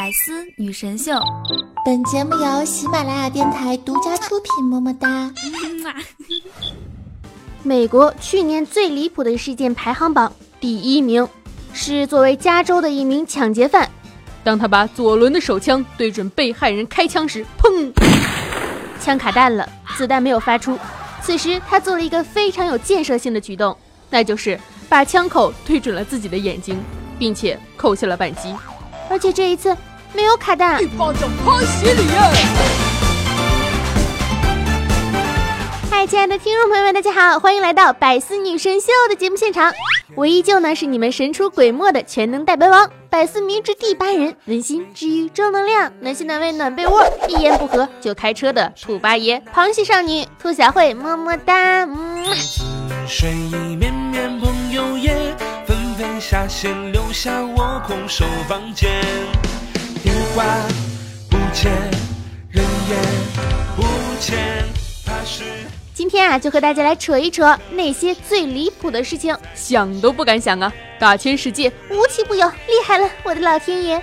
百思女神秀，本节目由喜马拉雅电台独家出品。么么哒！美国去年最离谱的事件排行榜第一名，是作为加州的一名抢劫犯，当他把左轮的手枪对准被害人开枪时，砰，枪卡弹了，子弹没有发出。此时他做了一个非常有建设性的举动，那就是把枪口对准了自己的眼睛，并且扣下了扳机，而且这一次。没有卡弹，一巴掌拍死你啊！嗨，亲爱的听众朋友们，大家好，欢迎来到百思女神秀的节目现场。我依旧呢是你们神出鬼没的全能代班王，百思迷之第八人，温馨治愈正能量，暖心暖胃暖被窝，一言不合就开车的兔八爷，螃蟹少女兔小慧，么么哒。睡意绵绵，朋友也纷纷下线，留下我空守房间。电话不见，人也不见，今天啊，就和大家来扯一扯那些最离谱的事情，想都不敢想啊！大千世界无奇不有，厉害了，我的老天爷！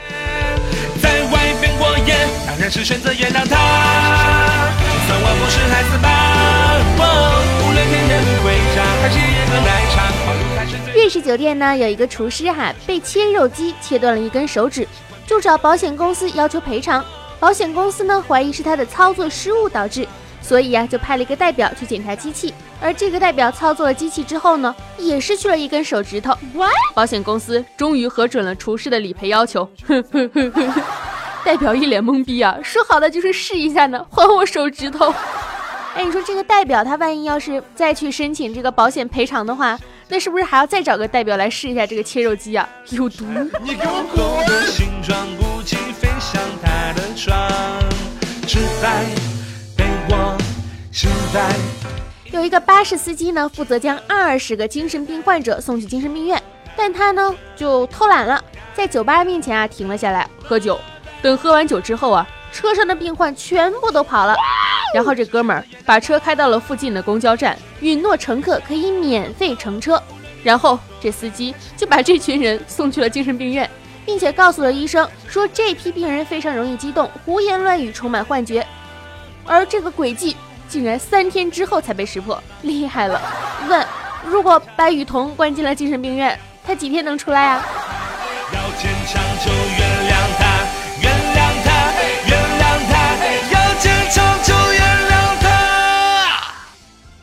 在外边过夜，当然是选择原谅他。就算我不是孩子吧，无论天天回家还是一个奶茶。瑞士酒店呢，有一个厨师哈，被切肉机切断了一根手指。就找保险公司要求赔偿，保险公司呢怀疑是他的操作失误导致，所以呀就派了一个代表去检查机器，而这个代表操作了机器之后呢，也失去了一根手指头。保险公司终于核准了厨师的理赔要求。代表一脸懵逼啊，说好的就是试一下呢，还我手指头。哎，你说这个代表他万一要是再去申请这个保险赔偿的话？那是不是还要再找个代表来试一下这个切肉机啊？有毒！有一个巴士司机呢，负责将二十个精神病患者送去精神病院，但他呢就偷懒了，在酒吧面前啊停了下来喝酒。等喝完酒之后啊，车上的病患全部都跑了。然后这哥们儿把车开到了附近的公交站，允诺乘客可以免费乘车。然后这司机就把这群人送去了精神病院，并且告诉了医生说这批病人非常容易激动、胡言乱语、充满幻觉。而这个诡计竟然三天之后才被识破，厉害了！问：如果把雨桐关进了精神病院，他几天能出来啊？要坚强就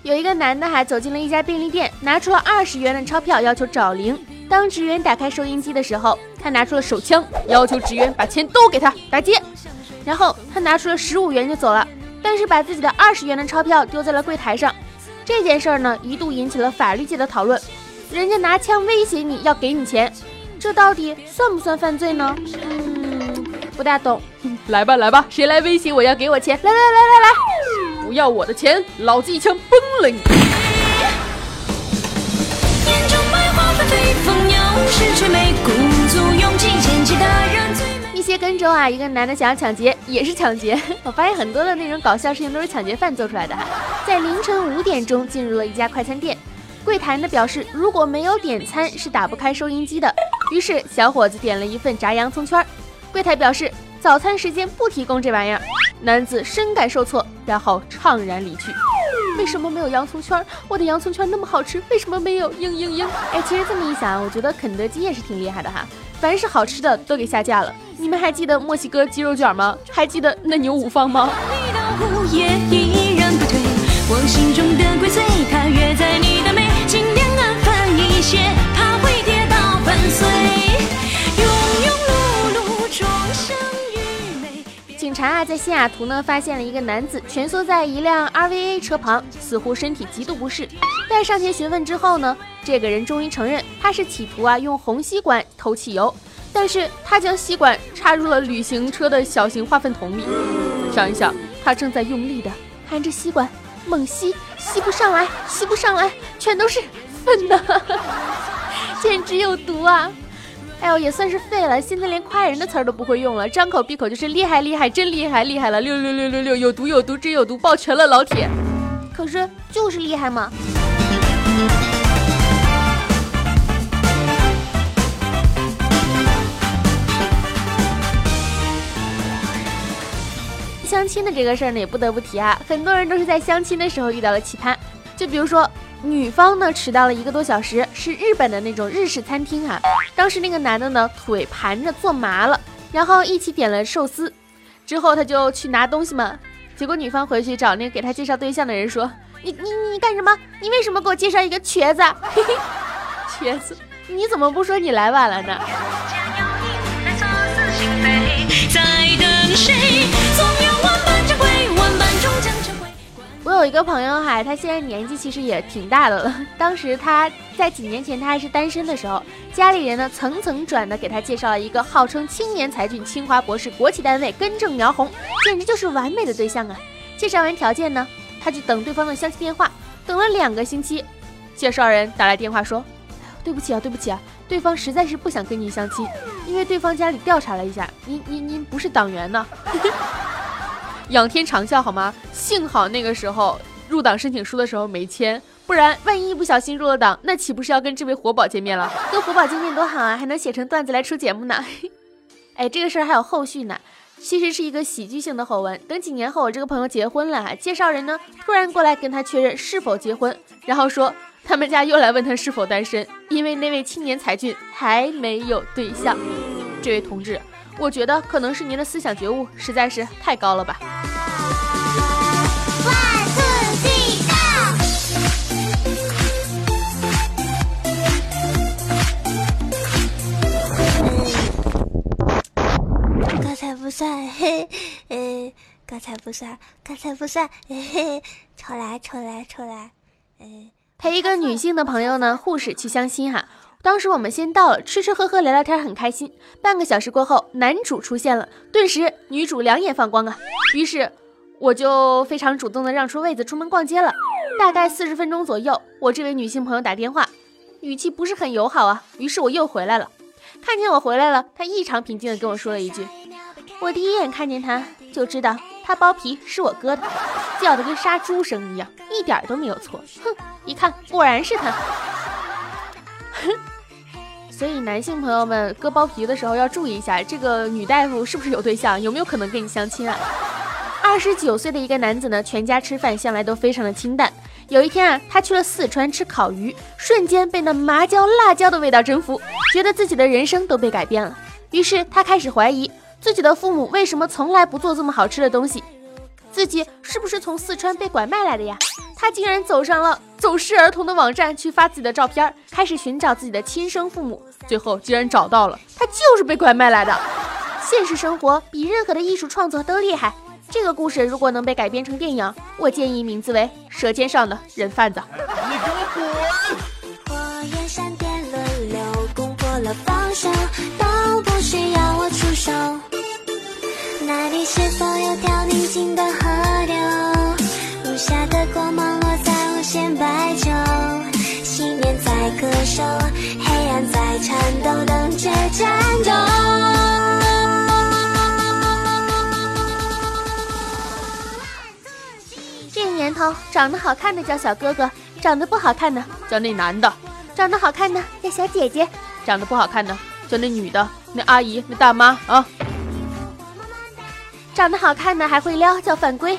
有一个男的还走进了一家便利店，拿出了二十元的钞票，要求找零。当职员打开收音机的时候，他拿出了手枪，要求职员把钱都给他打劫。然后他拿出了十五元就走了，但是把自己的二十元的钞票丢在了柜台上。这件事儿呢，一度引起了法律界的讨论。人家拿枪威胁你要给你钱，这到底算不算犯罪呢？嗯，不大懂。来吧来吧，谁来威胁我要给我钱？来来来来来。要我的钱，老子一枪崩了你！密歇根州啊，一个男的想要抢劫，也是抢劫。我发现很多的那种搞笑事情都是抢劫犯做出来的哈。在凌晨五点钟进入了一家快餐店，柜台呢表示如果没有点餐是打不开收银机的。于是小伙子点了一份炸洋葱圈，柜台表示早餐时间不提供这玩意儿。男子深感受挫，然后怅然离去。为什么没有洋葱圈？我的洋葱圈那么好吃，为什么没有？嘤嘤嘤！哎，其实这么一想，我觉得肯德基也是挺厉害的哈，凡是好吃的都给下架了。你们还记得墨西哥鸡肉卷吗？还记得那牛五方吗？我心中的的贵，它约在你的美，尽量安排一些察啊，在西雅图呢，发现了一个男子蜷缩在一辆 RVA 车旁，似乎身体极度不适。在上前询问之后呢，这个人终于承认，他是企图啊用红吸管偷汽油，但是他将吸管插入了旅行车的小型化粪桶里。想一想，他正在用力的含着吸管猛吸，吸不上来，吸不上来，全都是粪呐，简直有毒啊！哎呦，也算是废了，现在连夸人的词儿都不会用了，张口闭口就是厉害厉害，真厉害厉害了，六六六六六，有毒有毒真有毒，抱拳了老铁。可是就是厉害嘛？相亲的这个事儿呢，也不得不提啊，很多人都是在相亲的时候遇到了奇葩。就比如说，女方呢迟到了一个多小时，是日本的那种日式餐厅哈。当时那个男的呢腿盘着坐麻了，然后一起点了寿司，之后他就去拿东西嘛。结果女方回去找那个给他介绍对象的人说：“你你你干什么？你为什么给我介绍一个瘸子？瘸子？你怎么不说你来晚了呢？”有一个朋友哈，他现在年纪其实也挺大的了。当时他在几年前他还是单身的时候，家里人呢层层转的给他介绍了一个号称青年才俊、清华博士、国企单位、根正苗红，简直就是完美的对象啊！介绍完条件呢，他就等对方的相亲电话，等了两个星期，介绍人打来电话说：“对不起啊，对不起啊，对方实在是不想跟你相亲，因为对方家里调查了一下，您您您不是党员呢。”仰天长啸好吗？幸好那个时候入党申请书的时候没签，不然万一一不小心入了党，那岂不是要跟这位活宝见面了？跟活宝见面多好啊，还能写成段子来出节目呢。哎，这个事儿还有后续呢，其实是一个喜剧性的后文。等几年后，我这个朋友结婚了，介绍人呢突然过来跟他确认是否结婚，然后说他们家又来问他是否单身，因为那位青年才俊还没有对象。这位同志。我觉得可能是您的思想觉悟实在是太高了吧。刚才不算，嘿，呃，刚才不算，刚才不算，嘿嘿，重来，重来，重来，呃，陪一个女性的朋友呢，护士去相亲哈。当时我们先到了，吃吃喝喝聊聊天，很开心。半个小时过后，男主出现了，顿时女主两眼放光啊！于是我就非常主动的让出位子，出门逛街了。大概四十分钟左右，我这位女性朋友打电话，语气不是很友好啊。于是我又回来了，看见我回来了，她异常平静的跟我说了一句：“我第一眼看见他就知道他包皮是我割的，叫的跟杀猪声一样，一点都没有错。哼，一看果然是他。”哼。所以男性朋友们割包皮的时候要注意一下，这个女大夫是不是有对象，有没有可能跟你相亲啊？二十九岁的一个男子呢，全家吃饭向来都非常的清淡。有一天啊，他去了四川吃烤鱼，瞬间被那麻椒辣椒的味道征服，觉得自己的人生都被改变了。于是他开始怀疑自己的父母为什么从来不做这么好吃的东西。自己是不是从四川被拐卖来的呀？他竟然走上了走失儿童的网站去发自己的照片，开始寻找自己的亲生父母，最后竟然找到了，他就是被拐卖来的。现实生活比任何的艺术创作都厉害。这个故事如果能被改编成电影，我建议名字为《舌尖上的人贩子》。你给我滚！火焰闪电轮流攻破了防守，都不需要我出手。那里是否有条宁静的河？下的光芒落在无限白昼，信念在歌手，黑暗在颤抖，等着战斗。这年头，长得好看的叫小哥哥，长得不好看的叫那男的，长得好看的叫小姐姐，长得不好看的叫那女的，那阿姨，那大妈啊。长得好看的还会撩，叫犯规；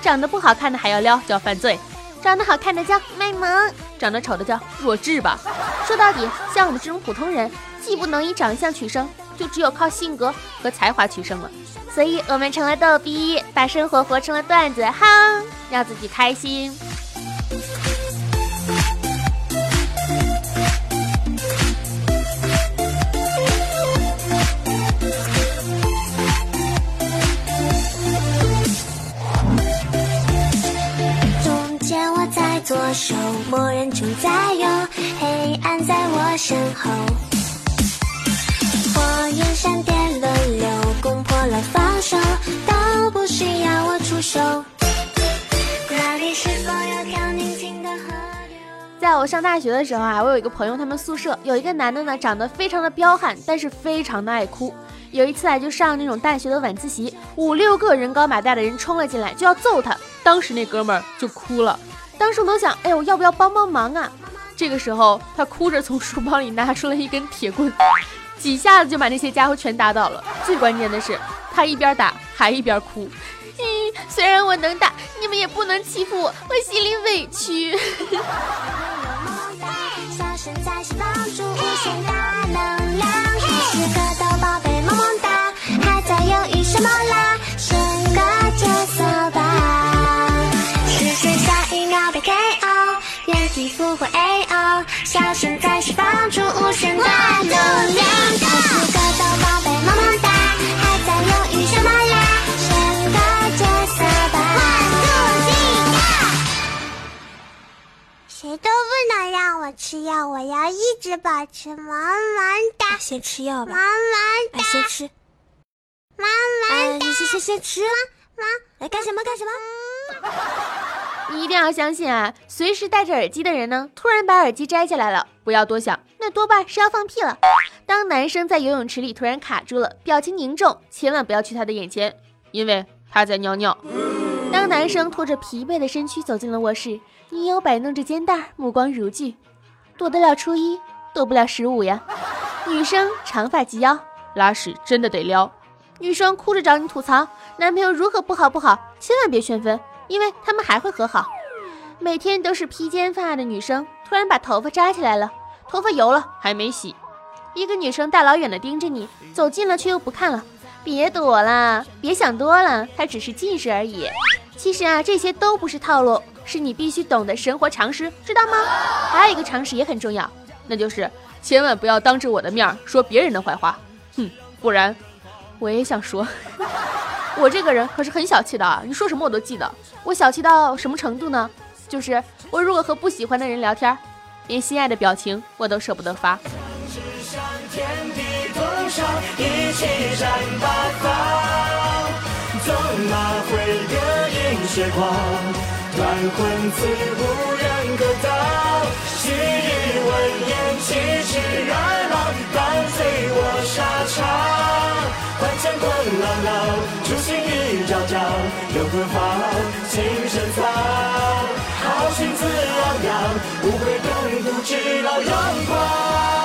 长得不好看的还要撩，叫犯罪；长得好看的叫卖萌，长得丑的叫弱智吧。说到底，像我们这种普通人，既不能以长相取胜，就只有靠性格和才华取胜了。所以我们成了逗逼，把生活活成了段子，哈，让自己开心。身后。火焰闪电轮流攻破了防守，都不需要我出手。那里是否有条宁静的河流？在我上大学的时候啊，我有一个朋友，他们宿舍有一个男的呢，长得非常的彪悍，但是非常的爱哭。有一次啊，就上那种大学的晚自习，五六个人高马大的人冲了进来，就要揍他。当时那哥们儿就哭了。当时我都想，哎呦，要不要帮帮忙啊？这个时候，他哭着从书包里拿出了一根铁棍，几下子就把那些家伙全打倒了。最关键的是，他一边打还一边哭，嗯虽然我能打，你们也不能欺负我，我心里委屈。笑声在释放出无限的能量。还是个小宝贝，萌萌哒，还在犹豫什么啦？选个角色吧。谁都不能让我吃药，我要一直保持萌萌哒。先吃药吧。萌萌哒。先吃。萌萌哒。你先先先吃。萌，来干什么干什么？你一定要相信啊！随时戴着耳机的人呢，突然把耳机摘下来了，不要多想，那多半是要放屁了。当男生在游泳池里突然卡住了，表情凝重，千万不要去他的眼前，因为他在尿尿。当男生拖着疲惫的身躯走进了卧室，女友摆弄着肩带，目光如炬，躲得了初一，躲不了十五呀。女生长发及腰，拉屎真的得撩。女生哭着找你吐槽男朋友如何不好不好，千万别炫分。因为他们还会和好。每天都是披肩发的女生，突然把头发扎起来了，头发油了还没洗。一个女生大老远的盯着你，走近了却又不看了。别躲了，别想多了，她只是近视而已。其实啊，这些都不是套路，是你必须懂的生活常识，知道吗？还有一个常识也很重要，那就是千万不要当着我的面说别人的坏话。哼，不然我也想说。我这个人可是很小气的啊！你说什么我都记得。我小气到什么程度呢？就是我如果和不喜欢的人聊天，连心爱的表情我都舍不得发。朗朗，初心一朝朝，又何妨？情深藏，豪情自昂扬，无悔共度直到阳光。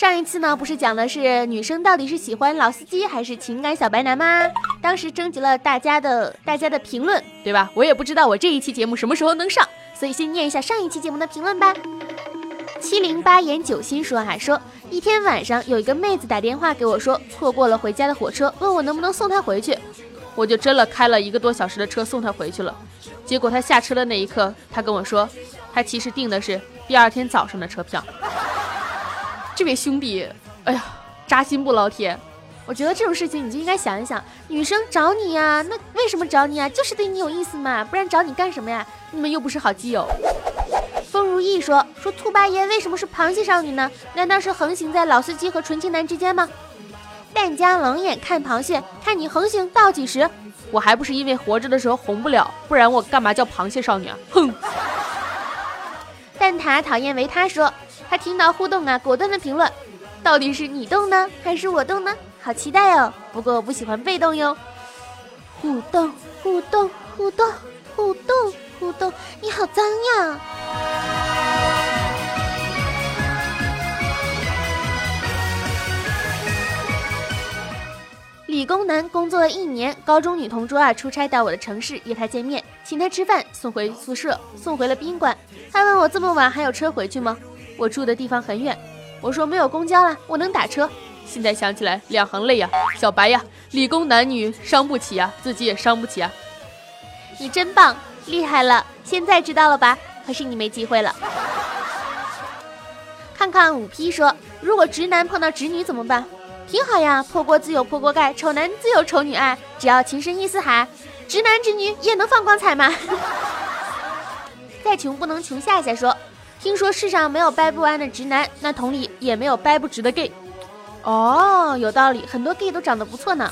上一次呢，不是讲的是女生到底是喜欢老司机还是情感小白男吗？当时征集了大家的大家的评论，对吧？我也不知道我这一期节目什么时候能上，所以先念一下上一期节目的评论吧。七零八言九心说哈说，一天晚上有一个妹子打电话给我说，错过了回家的火车，问我能不能送她回去，我就真了开了一个多小时的车送她回去了。结果她下车的那一刻，她跟我说，她其实订的是第二天早上的车票。这位兄弟，哎呀，扎心不，老铁！我觉得这种事情你就应该想一想，女生找你呀，那为什么找你啊？就是对你有意思嘛，不然找你干什么呀？你们又不是好基友。风如意说说兔八爷为什么是螃蟹少女呢？难道是横行在老司机和纯情男之间吗？但家冷眼看螃蟹，看你横行到几时？我还不是因为活着的时候红不了，不然我干嘛叫螃蟹少女啊？哼！蛋挞讨厌维他说。他听到互动啊，果断的评论，到底是你动呢，还是我动呢？好期待哦！不过我不喜欢被动哟。互动，互动，互动，互动，互动，你好脏呀！理工男工作了一年，高中女同桌啊出差到我的城市约他见面，请他吃饭，送回宿舍，送回了宾馆。他问我这么晚还有车回去吗？我住的地方很远，我说没有公交了，我能打车。现在想起来两行泪呀，小白呀，理工男女伤不起啊，自己也伤不起啊。你真棒，厉害了，现在知道了吧？可是你没机会了。看看五 P 说，如果直男碰到直女怎么办？挺好呀，破锅自有破锅盖，丑男自有丑女爱，只要情深意似海，直男直女也能放光彩嘛。再穷不能穷下下说。听说世上没有掰不弯的直男，那同理也没有掰不直的 gay。哦，有道理，很多 gay 都长得不错呢。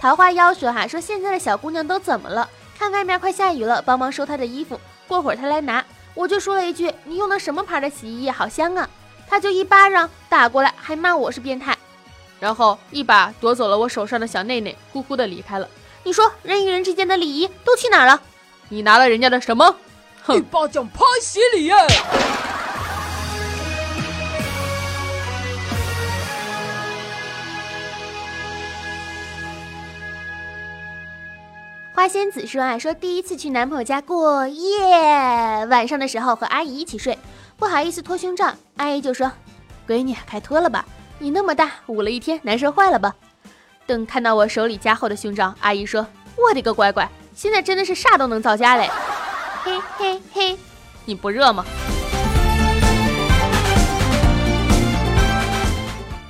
桃花妖说哈，说现在的小姑娘都怎么了？看外面快下雨了，帮忙收她的衣服。过会儿她来拿，我就说了一句：“你用的什么牌的洗衣液？好香啊！”她就一巴掌打过来，还骂我是变态。然后一把夺走了我手上的小内内，呼呼的离开了。你说人与人之间的礼仪都去哪儿了？你拿了人家的什么？一巴掌拍死你呀！花仙子说啊，说第一次去男朋友家过夜，晚上的时候和阿姨一起睡，不好意思脱胸罩，阿姨就说：“闺女，快脱了吧，你那么大，捂了一天，难受坏了吧？”等看到我手里加厚的胸罩，阿姨说：“我的个乖乖，现在真的是啥都能造假嘞！”嘿嘿嘿，你不热吗？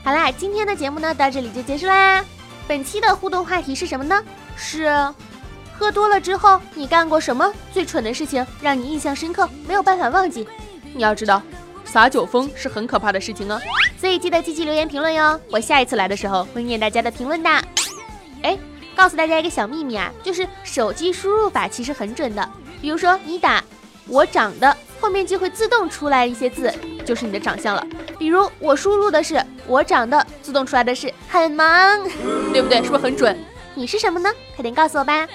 好啦，今天的节目呢到这里就结束啦。本期的互动话题是什么呢？是。喝多了之后，你干过什么最蠢的事情，让你印象深刻，没有办法忘记？你要知道，撒酒疯是很可怕的事情啊，所以记得积极留言评论哟。我下一次来的时候会念大家的评论的。哎，告诉大家一个小秘密啊，就是手机输入法其实很准的。比如说你打“我长得”，后面就会自动出来一些字，就是你的长相了。比如我输入的是“我长得”，自动出来的是“很萌”，对不对？是不是很准？你是什么呢？快点告诉我吧。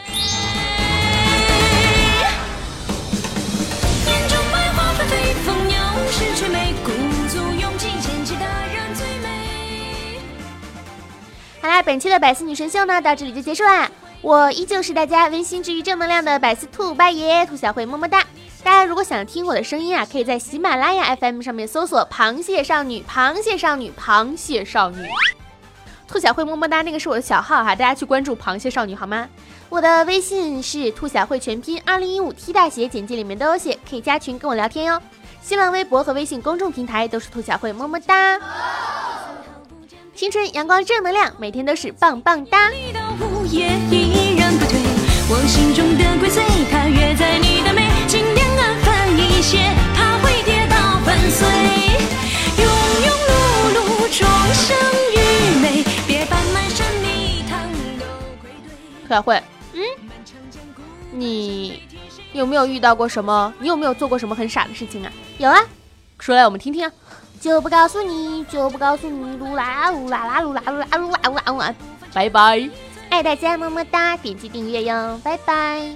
本期的百思女神秀呢，到这里就结束啦。我依旧是大家温馨治愈、正能量的百思兔八爷兔小慧，么么哒。大家如果想听我的声音啊，可以在喜马拉雅 FM 上面搜索“螃蟹少女”，螃蟹少女，螃蟹少女。兔小慧么么哒，那个是我的小号哈，大家去关注螃蟹少女好吗？我的微信是兔小慧全拼，二零一五 T 大写，简介里面都有写，可以加群跟我聊天哟。新浪微博和微信公众平台都是兔小慧么么哒。青春阳光正能量，每天都是棒棒哒。兔小慧，嗯，你有没有遇到过什么？你有没有做过什么很傻的事情啊？有啊，说来我们听听。就不告诉你，就不告诉你。噜啦噜啦啦，噜啦噜啦噜啦呜啦呜啦。拜拜，爱大家，么么哒。点击订阅哟，拜拜。